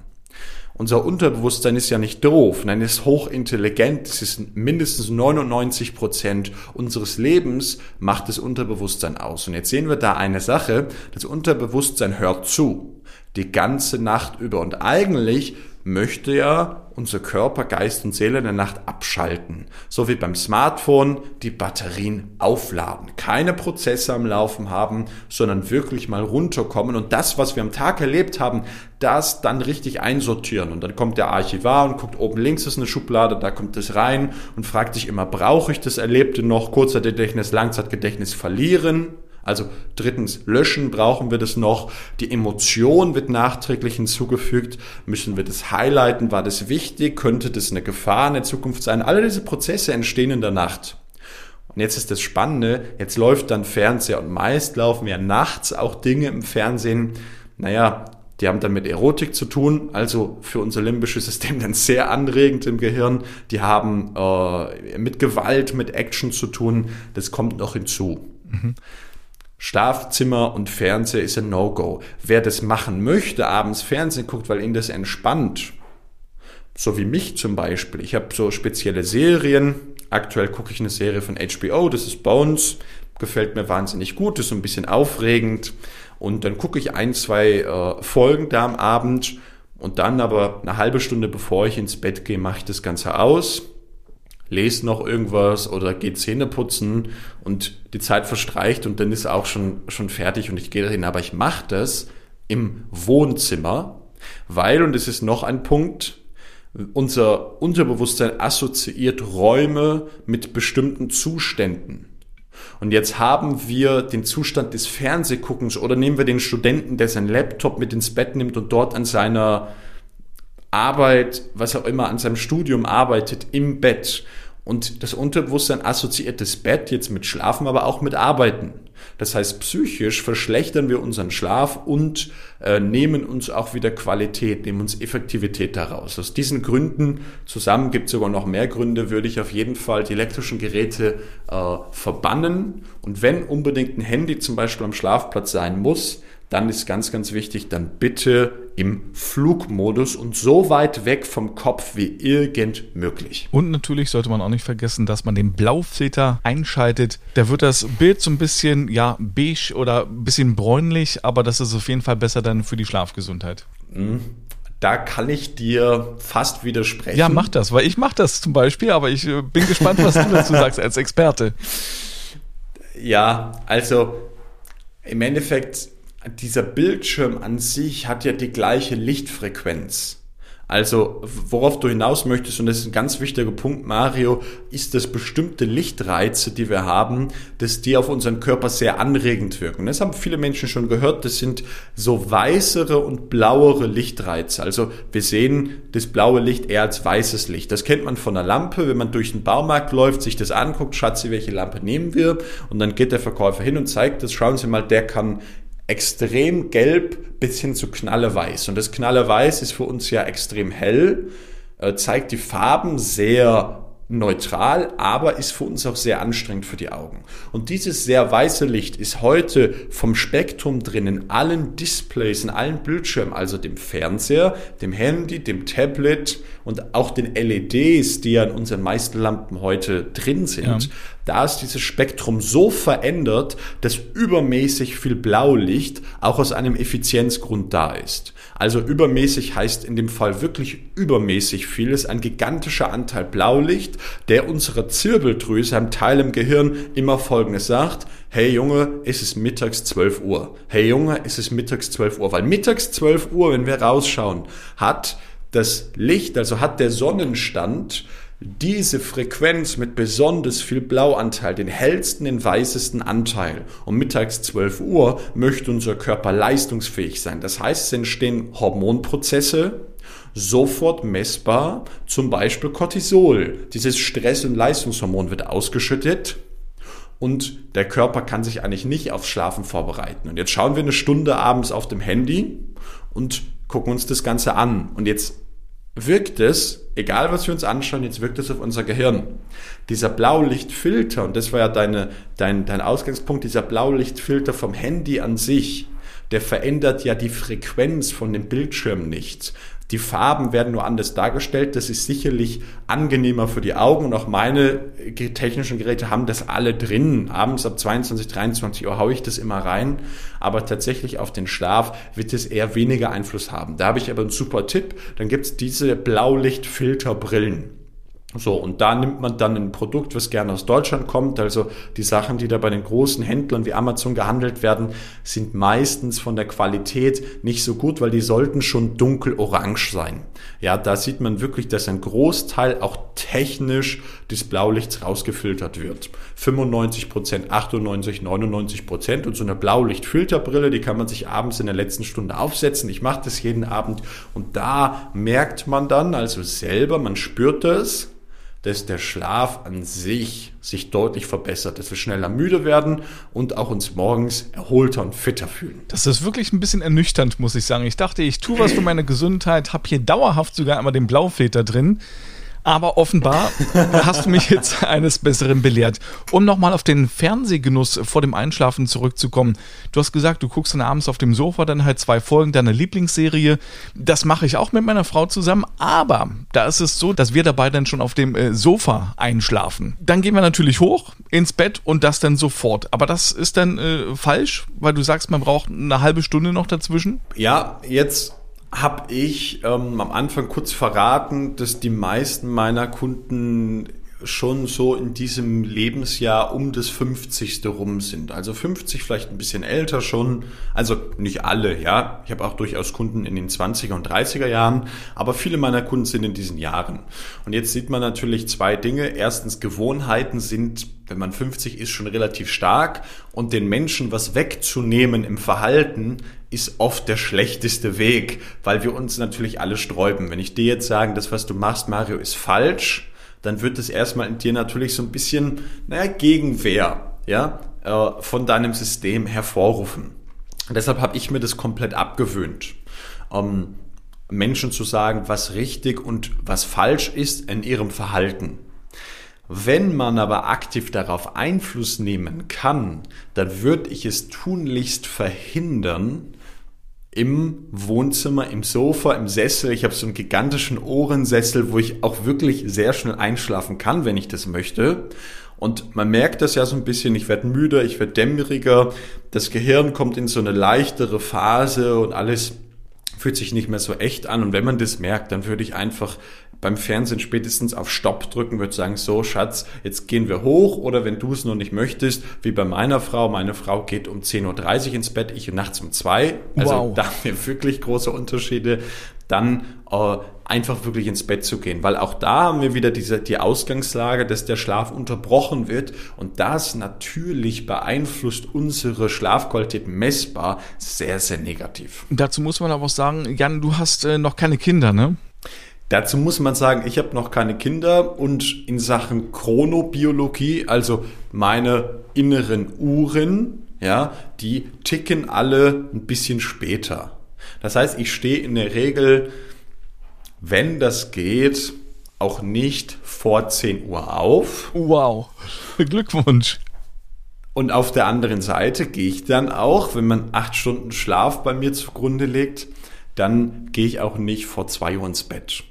Unser Unterbewusstsein ist ja nicht doof, nein, es ist hochintelligent. Es ist mindestens 99 Prozent unseres Lebens macht das Unterbewusstsein aus. Und jetzt sehen wir da eine Sache. Das Unterbewusstsein hört zu. Die ganze Nacht über. Und eigentlich möchte ja unser Körper, Geist und Seele in der Nacht abschalten. So wie beim Smartphone die Batterien aufladen. Keine Prozesse am Laufen haben, sondern wirklich mal runterkommen und das, was wir am Tag erlebt haben, das dann richtig einsortieren. Und dann kommt der Archivar und guckt, oben links ist eine Schublade, da kommt es rein und fragt sich immer, brauche ich das Erlebte noch? Kurzer Gedächtnis, Langzeitgedächtnis verlieren also drittens, löschen brauchen wir das noch. Die Emotion wird nachträglich hinzugefügt. Müssen wir das highlighten? War das wichtig? Könnte das eine Gefahr in der Zukunft sein? Alle diese Prozesse entstehen in der Nacht. Und jetzt ist das Spannende, jetzt läuft dann Fernseher und meist laufen ja nachts auch Dinge im Fernsehen. Naja, die haben dann mit Erotik zu tun, also für unser limbisches System (laughs) dann sehr anregend im Gehirn. Die haben äh, mit Gewalt, mit Action zu tun. Das kommt noch hinzu. Mhm. Schlafzimmer und Fernseher ist ein No-Go. Wer das machen möchte, abends Fernsehen guckt, weil ihn das entspannt, so wie mich zum Beispiel. Ich habe so spezielle Serien. Aktuell gucke ich eine Serie von HBO, das ist Bones. Gefällt mir wahnsinnig gut, ist so ein bisschen aufregend. Und dann gucke ich ein, zwei äh, Folgen da am Abend. Und dann aber eine halbe Stunde bevor ich ins Bett gehe, mache ich das Ganze aus lese noch irgendwas oder gehe Zähne putzen und die Zeit verstreicht und dann ist auch schon, schon fertig und ich gehe dahin. Aber ich mache das im Wohnzimmer, weil, und das ist noch ein Punkt, unser Unterbewusstsein assoziiert Räume mit bestimmten Zuständen. Und jetzt haben wir den Zustand des Fernsehguckens oder nehmen wir den Studenten, der seinen Laptop mit ins Bett nimmt und dort an seiner Arbeit, was auch immer, an seinem Studium arbeitet, im Bett. Und das Unterbewusstsein assoziiert das Bett jetzt mit Schlafen, aber auch mit Arbeiten. Das heißt, psychisch verschlechtern wir unseren Schlaf und äh, nehmen uns auch wieder Qualität, nehmen uns Effektivität daraus. Aus diesen Gründen, zusammen gibt es sogar noch mehr Gründe, würde ich auf jeden Fall die elektrischen Geräte äh, verbannen. Und wenn unbedingt ein Handy zum Beispiel am Schlafplatz sein muss, dann ist ganz, ganz wichtig, dann bitte im Flugmodus und so weit weg vom Kopf wie irgend möglich. Und natürlich sollte man auch nicht vergessen, dass man den Blaufilter einschaltet. Da wird das Bild so ein bisschen, ja, beige oder ein bisschen bräunlich, aber das ist auf jeden Fall besser dann für die Schlafgesundheit. Mhm. Da kann ich dir fast widersprechen. Ja, mach das, weil ich mach das zum Beispiel, aber ich äh, bin gespannt, was du dazu sagst als Experte. Ja, also im Endeffekt dieser Bildschirm an sich hat ja die gleiche Lichtfrequenz. Also, worauf du hinaus möchtest, und das ist ein ganz wichtiger Punkt, Mario, ist, dass bestimmte Lichtreize, die wir haben, dass die auf unseren Körper sehr anregend wirken. Das haben viele Menschen schon gehört. Das sind so weißere und blauere Lichtreize. Also, wir sehen das blaue Licht eher als weißes Licht. Das kennt man von der Lampe. Wenn man durch den Baumarkt läuft, sich das anguckt, Schatzi, welche Lampe nehmen wir? Und dann geht der Verkäufer hin und zeigt das. Schauen Sie mal, der kann extrem gelb bis hin zu knalleweiß. Und das knalleweiß ist für uns ja extrem hell, äh, zeigt die Farben sehr neutral, aber ist für uns auch sehr anstrengend für die Augen. Und dieses sehr weiße Licht ist heute vom Spektrum drin in allen Displays, in allen Bildschirmen, also dem Fernseher, dem Handy, dem Tablet und auch den LEDs, die ja in unseren meisten Lampen heute drin sind. Ja. Da ist dieses Spektrum so verändert, dass übermäßig viel Blaulicht auch aus einem Effizienzgrund da ist. Also übermäßig heißt in dem Fall wirklich übermäßig viel, ist ein gigantischer Anteil Blaulicht, der unserer Zirbeldrüse, einem Teil im Gehirn, immer Folgendes sagt, hey Junge, es ist mittags 12 Uhr. Hey Junge, es ist mittags 12 Uhr. Weil mittags 12 Uhr, wenn wir rausschauen, hat das Licht, also hat der Sonnenstand diese Frequenz mit besonders viel Blauanteil, den hellsten, den weißesten Anteil. Um mittags 12 Uhr möchte unser Körper leistungsfähig sein. Das heißt, es entstehen Hormonprozesse, sofort messbar, zum Beispiel Cortisol. Dieses Stress- und Leistungshormon wird ausgeschüttet und der Körper kann sich eigentlich nicht aufs Schlafen vorbereiten. Und jetzt schauen wir eine Stunde abends auf dem Handy und gucken uns das Ganze an. Und jetzt wirkt es, egal was wir uns anschauen, jetzt wirkt es auf unser Gehirn. Dieser Blaulichtfilter, und das war ja deine, dein, dein Ausgangspunkt, dieser Blaulichtfilter vom Handy an sich, der verändert ja die Frequenz von dem Bildschirm nicht. Die Farben werden nur anders dargestellt. Das ist sicherlich angenehmer für die Augen und auch meine technischen Geräte haben das alle drin. Abends ab 22, 23 Uhr haue ich das immer rein. Aber tatsächlich auf den Schlaf wird es eher weniger Einfluss haben. Da habe ich aber einen super Tipp. Dann gibt es diese Blaulichtfilterbrillen. So, und da nimmt man dann ein Produkt, was gerne aus Deutschland kommt. Also die Sachen, die da bei den großen Händlern wie Amazon gehandelt werden, sind meistens von der Qualität nicht so gut, weil die sollten schon dunkelorange sein. Ja, da sieht man wirklich, dass ein Großteil auch technisch des Blaulichts rausgefiltert wird. 95 Prozent, 98, 99 Prozent. Und so eine Blaulichtfilterbrille, die kann man sich abends in der letzten Stunde aufsetzen. Ich mache das jeden Abend und da merkt man dann also selber, man spürt es, dass der Schlaf an sich sich deutlich verbessert, dass wir schneller müde werden und auch uns morgens erholter und fitter fühlen. Das ist wirklich ein bisschen ernüchternd, muss ich sagen. Ich dachte, ich tue was für meine Gesundheit, habe hier dauerhaft sogar einmal den Blaufilter drin. Aber offenbar hast du mich jetzt eines Besseren belehrt. Um nochmal auf den Fernsehgenuss vor dem Einschlafen zurückzukommen. Du hast gesagt, du guckst dann abends auf dem Sofa dann halt zwei Folgen deiner Lieblingsserie. Das mache ich auch mit meiner Frau zusammen. Aber da ist es so, dass wir dabei dann schon auf dem äh, Sofa einschlafen. Dann gehen wir natürlich hoch ins Bett und das dann sofort. Aber das ist dann äh, falsch, weil du sagst, man braucht eine halbe Stunde noch dazwischen. Ja, jetzt habe ich ähm, am Anfang kurz verraten, dass die meisten meiner Kunden schon so in diesem Lebensjahr um das 50. rum sind. Also 50, vielleicht ein bisschen älter schon. Also nicht alle, ja. Ich habe auch durchaus Kunden in den 20er und 30er Jahren, aber viele meiner Kunden sind in diesen Jahren. Und jetzt sieht man natürlich zwei Dinge. Erstens, Gewohnheiten sind, wenn man 50 ist, schon relativ stark und den Menschen was wegzunehmen im Verhalten ist oft der schlechteste Weg, weil wir uns natürlich alle sträuben. Wenn ich dir jetzt sage, das, was du machst, Mario, ist falsch, dann wird es erstmal in dir natürlich so ein bisschen, naja, Gegenwehr, ja, äh, von deinem System hervorrufen. Und deshalb habe ich mir das komplett abgewöhnt. Ähm, Menschen zu sagen, was richtig und was falsch ist in ihrem Verhalten. Wenn man aber aktiv darauf Einfluss nehmen kann, dann würde ich es tunlichst verhindern, im Wohnzimmer, im Sofa, im Sessel. Ich habe so einen gigantischen Ohrensessel, wo ich auch wirklich sehr schnell einschlafen kann, wenn ich das möchte. Und man merkt das ja so ein bisschen, ich werde müder, ich werde dämmeriger, das Gehirn kommt in so eine leichtere Phase und alles fühlt sich nicht mehr so echt an. Und wenn man das merkt, dann würde ich einfach beim Fernsehen spätestens auf Stopp drücken, würde sagen, so Schatz, jetzt gehen wir hoch oder wenn du es noch nicht möchtest, wie bei meiner Frau, meine Frau geht um 10.30 Uhr ins Bett, ich nachts um zwei. Also wow. da haben wir wirklich große Unterschiede. Dann äh, einfach wirklich ins Bett zu gehen, weil auch da haben wir wieder diese, die Ausgangslage, dass der Schlaf unterbrochen wird und das natürlich beeinflusst unsere Schlafqualität messbar sehr, sehr negativ. Dazu muss man aber auch sagen, Jan, du hast äh, noch keine Kinder, ne? Dazu muss man sagen, ich habe noch keine Kinder und in Sachen Chronobiologie, also meine inneren Uhren, ja, die ticken alle ein bisschen später. Das heißt, ich stehe in der Regel, wenn das geht, auch nicht vor 10 Uhr auf. Wow, (laughs) Glückwunsch. Und auf der anderen Seite gehe ich dann auch, wenn man acht Stunden Schlaf bei mir zugrunde legt, dann gehe ich auch nicht vor zwei Uhr ins Bett.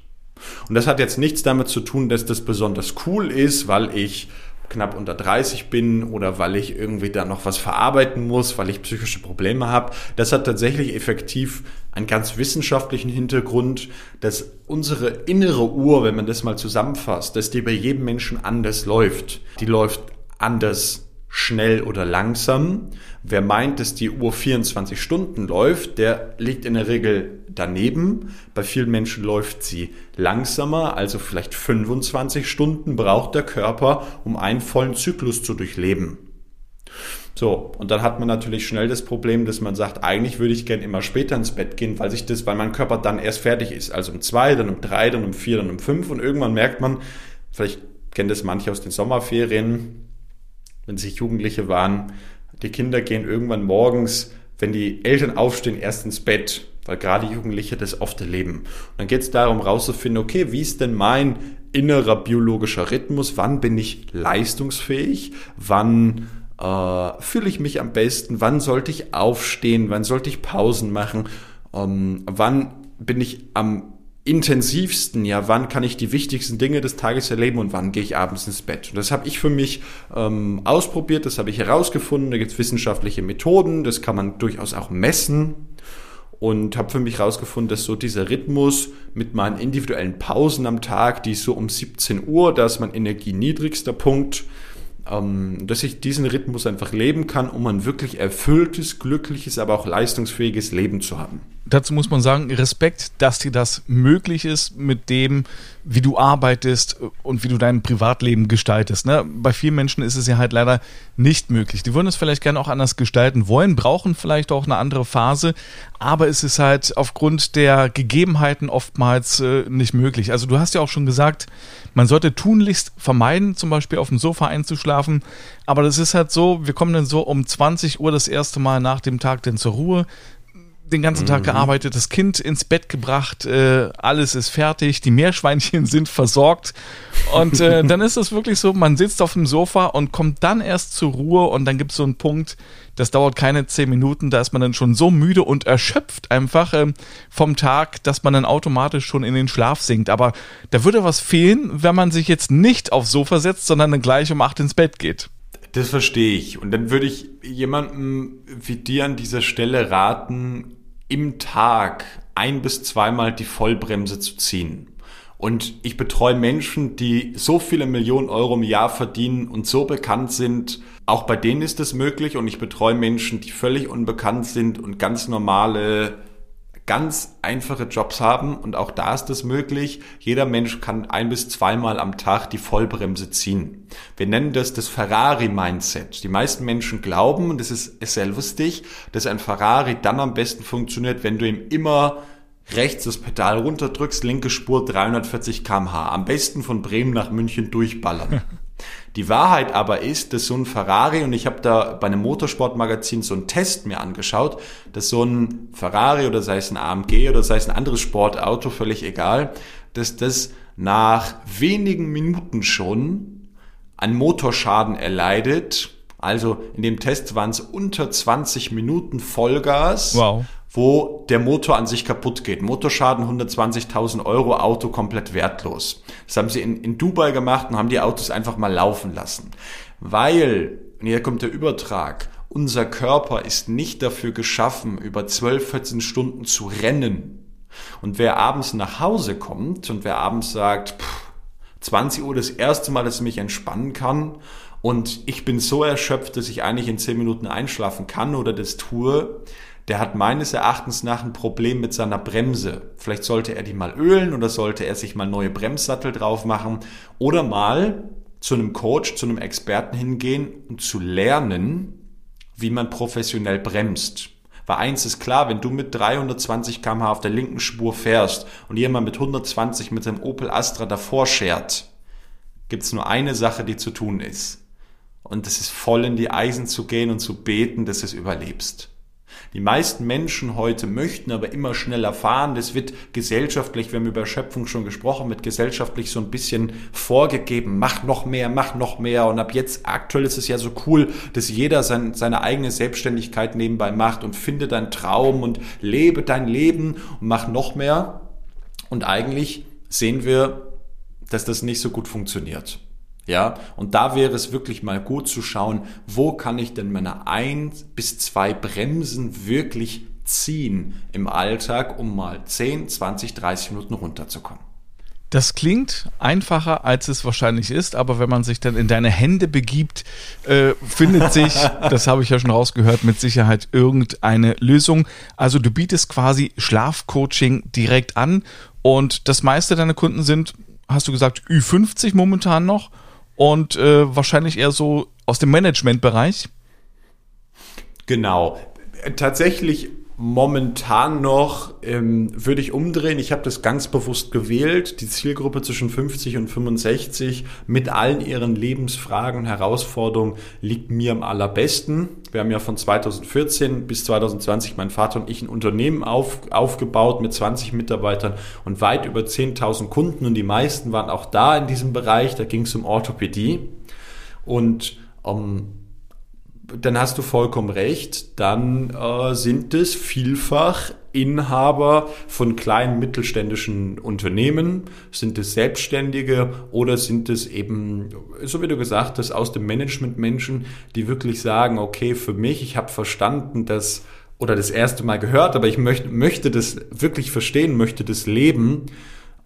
Und das hat jetzt nichts damit zu tun, dass das besonders cool ist, weil ich knapp unter 30 bin oder weil ich irgendwie da noch was verarbeiten muss, weil ich psychische Probleme habe. Das hat tatsächlich effektiv einen ganz wissenschaftlichen Hintergrund, dass unsere innere Uhr, wenn man das mal zusammenfasst, dass die bei jedem Menschen anders läuft. Die läuft anders schnell oder langsam. Wer meint, dass die Uhr 24 Stunden läuft, der liegt in der Regel daneben. Bei vielen Menschen läuft sie langsamer, also vielleicht 25 Stunden braucht der Körper, um einen vollen Zyklus zu durchleben. So, und dann hat man natürlich schnell das Problem, dass man sagt, eigentlich würde ich gern immer später ins Bett gehen, weil sich das, weil mein Körper dann erst fertig ist. Also um zwei, dann um drei, dann um vier, dann um fünf und irgendwann merkt man, vielleicht kennen das manche aus den Sommerferien, wenn sich Jugendliche waren, die Kinder gehen irgendwann morgens, wenn die Eltern aufstehen, erst ins Bett, weil gerade Jugendliche das oft erleben. Und dann geht es darum, rauszufinden, okay, wie ist denn mein innerer biologischer Rhythmus? Wann bin ich leistungsfähig? Wann äh, fühle ich mich am besten? Wann sollte ich aufstehen? Wann sollte ich Pausen machen? Ähm, wann bin ich am intensivsten, ja, wann kann ich die wichtigsten Dinge des Tages erleben und wann gehe ich abends ins Bett. Und das habe ich für mich ähm, ausprobiert, das habe ich herausgefunden, da gibt es wissenschaftliche Methoden, das kann man durchaus auch messen. Und habe für mich herausgefunden, dass so dieser Rhythmus mit meinen individuellen Pausen am Tag, die ist so um 17 Uhr, da ist mein energieniedrigster Punkt, ähm, dass ich diesen Rhythmus einfach leben kann, um ein wirklich erfülltes, glückliches, aber auch leistungsfähiges Leben zu haben. Dazu muss man sagen, Respekt, dass dir das möglich ist mit dem, wie du arbeitest und wie du dein Privatleben gestaltest. Ne? Bei vielen Menschen ist es ja halt leider nicht möglich. Die würden es vielleicht gerne auch anders gestalten wollen, brauchen vielleicht auch eine andere Phase, aber es ist halt aufgrund der Gegebenheiten oftmals äh, nicht möglich. Also du hast ja auch schon gesagt, man sollte tunlichst vermeiden, zum Beispiel auf dem Sofa einzuschlafen, aber das ist halt so, wir kommen dann so um 20 Uhr das erste Mal nach dem Tag denn zur Ruhe den ganzen Tag mhm. gearbeitet, das Kind ins Bett gebracht, äh, alles ist fertig, die Meerschweinchen (laughs) sind versorgt. Und äh, (laughs) dann ist es wirklich so, man sitzt auf dem Sofa und kommt dann erst zur Ruhe und dann gibt es so einen Punkt, das dauert keine zehn Minuten, da ist man dann schon so müde und erschöpft einfach äh, vom Tag, dass man dann automatisch schon in den Schlaf sinkt. Aber da würde was fehlen, wenn man sich jetzt nicht aufs Sofa setzt, sondern dann gleich um acht ins Bett geht. Das verstehe ich. Und dann würde ich jemandem wie dir an dieser Stelle raten, im Tag ein bis zweimal die Vollbremse zu ziehen. Und ich betreue Menschen, die so viele Millionen Euro im Jahr verdienen und so bekannt sind. Auch bei denen ist es möglich. Und ich betreue Menschen, die völlig unbekannt sind und ganz normale ganz einfache Jobs haben und auch da ist es möglich. Jeder Mensch kann ein bis zweimal am Tag die Vollbremse ziehen. Wir nennen das das Ferrari-Mindset. Die meisten Menschen glauben, und das ist, sehr lustig, dass ein Ferrari dann am besten funktioniert, wenn du ihm immer rechts das Pedal runterdrückst, linke Spur 340 kmh. Am besten von Bremen nach München durchballern. Die Wahrheit aber ist, dass so ein Ferrari, und ich habe da bei einem Motorsportmagazin so einen Test mir angeschaut, dass so ein Ferrari oder sei es ein AMG oder sei es ein anderes Sportauto, völlig egal, dass das nach wenigen Minuten schon einen Motorschaden erleidet. Also in dem Test waren es unter 20 Minuten Vollgas. Wow wo der Motor an sich kaputt geht. Motorschaden 120.000 Euro, Auto komplett wertlos. Das haben sie in, in Dubai gemacht und haben die Autos einfach mal laufen lassen. Weil, und hier kommt der Übertrag, unser Körper ist nicht dafür geschaffen, über 12, 14 Stunden zu rennen. Und wer abends nach Hause kommt und wer abends sagt, pff, 20 Uhr das erste Mal, dass ich mich entspannen kann und ich bin so erschöpft, dass ich eigentlich in 10 Minuten einschlafen kann oder das tue, der hat meines Erachtens nach ein Problem mit seiner Bremse. Vielleicht sollte er die mal ölen oder sollte er sich mal neue Bremssattel drauf machen oder mal zu einem Coach, zu einem Experten hingehen und zu lernen, wie man professionell bremst. Weil eins ist klar, wenn du mit 320 km/h auf der linken Spur fährst und jemand mit 120 mit dem Opel Astra davor schert, gibt's nur eine Sache, die zu tun ist. Und das ist voll in die Eisen zu gehen und zu beten, dass es überlebst. Die meisten Menschen heute möchten aber immer schneller fahren. Das wird gesellschaftlich, wir haben über Schöpfung schon gesprochen, wird gesellschaftlich so ein bisschen vorgegeben. Mach noch mehr, mach noch mehr. Und ab jetzt, aktuell ist es ja so cool, dass jeder sein, seine eigene Selbstständigkeit nebenbei macht und finde deinen Traum und lebe dein Leben und mach noch mehr. Und eigentlich sehen wir, dass das nicht so gut funktioniert. Ja, und da wäre es wirklich mal gut zu schauen, wo kann ich denn meine ein bis zwei Bremsen wirklich ziehen im Alltag, um mal 10, 20, 30 Minuten runterzukommen. Das klingt einfacher, als es wahrscheinlich ist, aber wenn man sich dann in deine Hände begibt, äh, findet sich, (laughs) das habe ich ja schon rausgehört, mit Sicherheit irgendeine Lösung. Also du bietest quasi Schlafcoaching direkt an und das meiste deiner Kunden sind, hast du gesagt, Ü50 momentan noch und äh, wahrscheinlich eher so aus dem Managementbereich. Genau. Tatsächlich momentan noch ähm, würde ich umdrehen. Ich habe das ganz bewusst gewählt, die Zielgruppe zwischen 50 und 65 mit allen ihren Lebensfragen und Herausforderungen liegt mir am allerbesten. Wir haben ja von 2014 bis 2020 mein Vater und ich ein Unternehmen auf, aufgebaut mit 20 Mitarbeitern und weit über 10.000 Kunden und die meisten waren auch da in diesem Bereich. Da ging es um Orthopädie und um dann hast du vollkommen recht, dann äh, sind es vielfach Inhaber von kleinen mittelständischen Unternehmen? Sind es Selbstständige oder sind es eben, so wie du gesagt hast, aus dem Management Menschen, die wirklich sagen, okay, für mich, ich habe verstanden, dass oder das erste Mal gehört, aber ich möchte, möchte das wirklich verstehen, möchte das leben,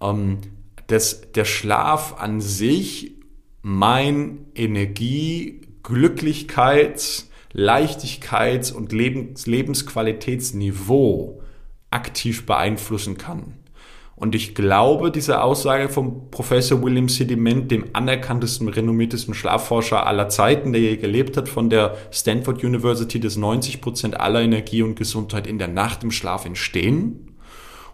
ähm, dass der Schlaf an sich mein Energie, Glücklichkeits, Leichtigkeits- und Lebens Lebensqualitätsniveau aktiv beeinflussen kann. Und ich glaube, diese Aussage vom Professor William Sediment, dem anerkanntesten, renommiertesten Schlafforscher aller Zeiten, der je gelebt hat, von der Stanford University, dass 90 Prozent aller Energie und Gesundheit in der Nacht im Schlaf entstehen.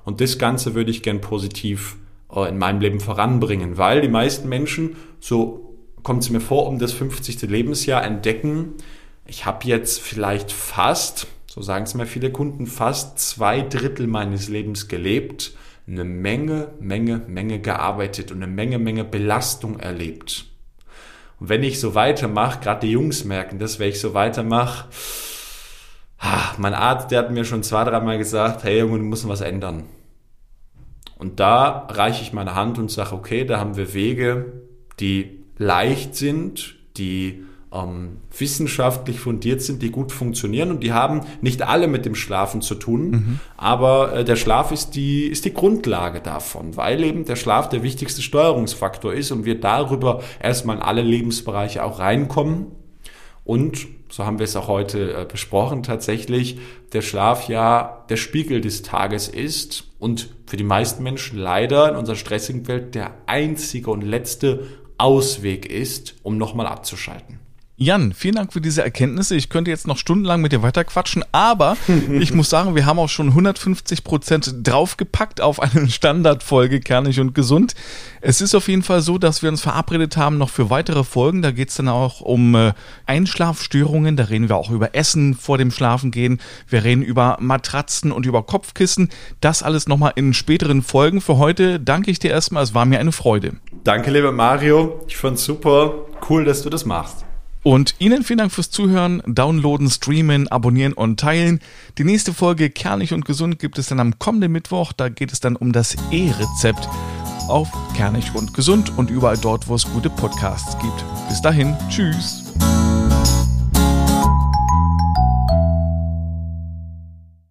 Und das Ganze würde ich gern positiv äh, in meinem Leben voranbringen, weil die meisten Menschen, so kommt es mir vor, um das 50. Lebensjahr entdecken, ich habe jetzt vielleicht fast, so sagen es mir viele Kunden, fast zwei Drittel meines Lebens gelebt, eine Menge, Menge, Menge gearbeitet und eine Menge, Menge Belastung erlebt. Und wenn ich so weitermache, gerade die Jungs merken das, wenn ich so weitermache, mein Arzt, der hat mir schon zwei, dreimal gesagt, hey Junge, du musst was ändern. Und da reiche ich meine Hand und sage, okay, da haben wir Wege, die leicht sind, die ähm, wissenschaftlich fundiert sind, die gut funktionieren. Und die haben nicht alle mit dem Schlafen zu tun, mhm. aber äh, der Schlaf ist die, ist die Grundlage davon, weil eben der Schlaf der wichtigste Steuerungsfaktor ist und wir darüber erstmal in alle Lebensbereiche auch reinkommen. Und so haben wir es auch heute äh, besprochen, tatsächlich der Schlaf ja der Spiegel des Tages ist und für die meisten Menschen leider in unserer stressigen Welt der einzige und letzte Ausweg ist, um nochmal abzuschalten. Jan, vielen Dank für diese Erkenntnisse. Ich könnte jetzt noch stundenlang mit dir weiterquatschen, aber (laughs) ich muss sagen, wir haben auch schon 150 Prozent draufgepackt auf eine Standardfolge Kernig und Gesund. Es ist auf jeden Fall so, dass wir uns verabredet haben noch für weitere Folgen. Da geht es dann auch um äh, Einschlafstörungen. Da reden wir auch über Essen vor dem Schlafengehen. Wir reden über Matratzen und über Kopfkissen. Das alles nochmal in späteren Folgen. Für heute danke ich dir erstmal. Es war mir eine Freude. Danke, lieber Mario. Ich fand's super. Cool, dass du das machst. Und Ihnen vielen Dank fürs Zuhören, Downloaden, Streamen, Abonnieren und Teilen. Die nächste Folge Kernig und Gesund gibt es dann am kommenden Mittwoch. Da geht es dann um das E-Rezept auf Kernig und Gesund und überall dort, wo es gute Podcasts gibt. Bis dahin, tschüss.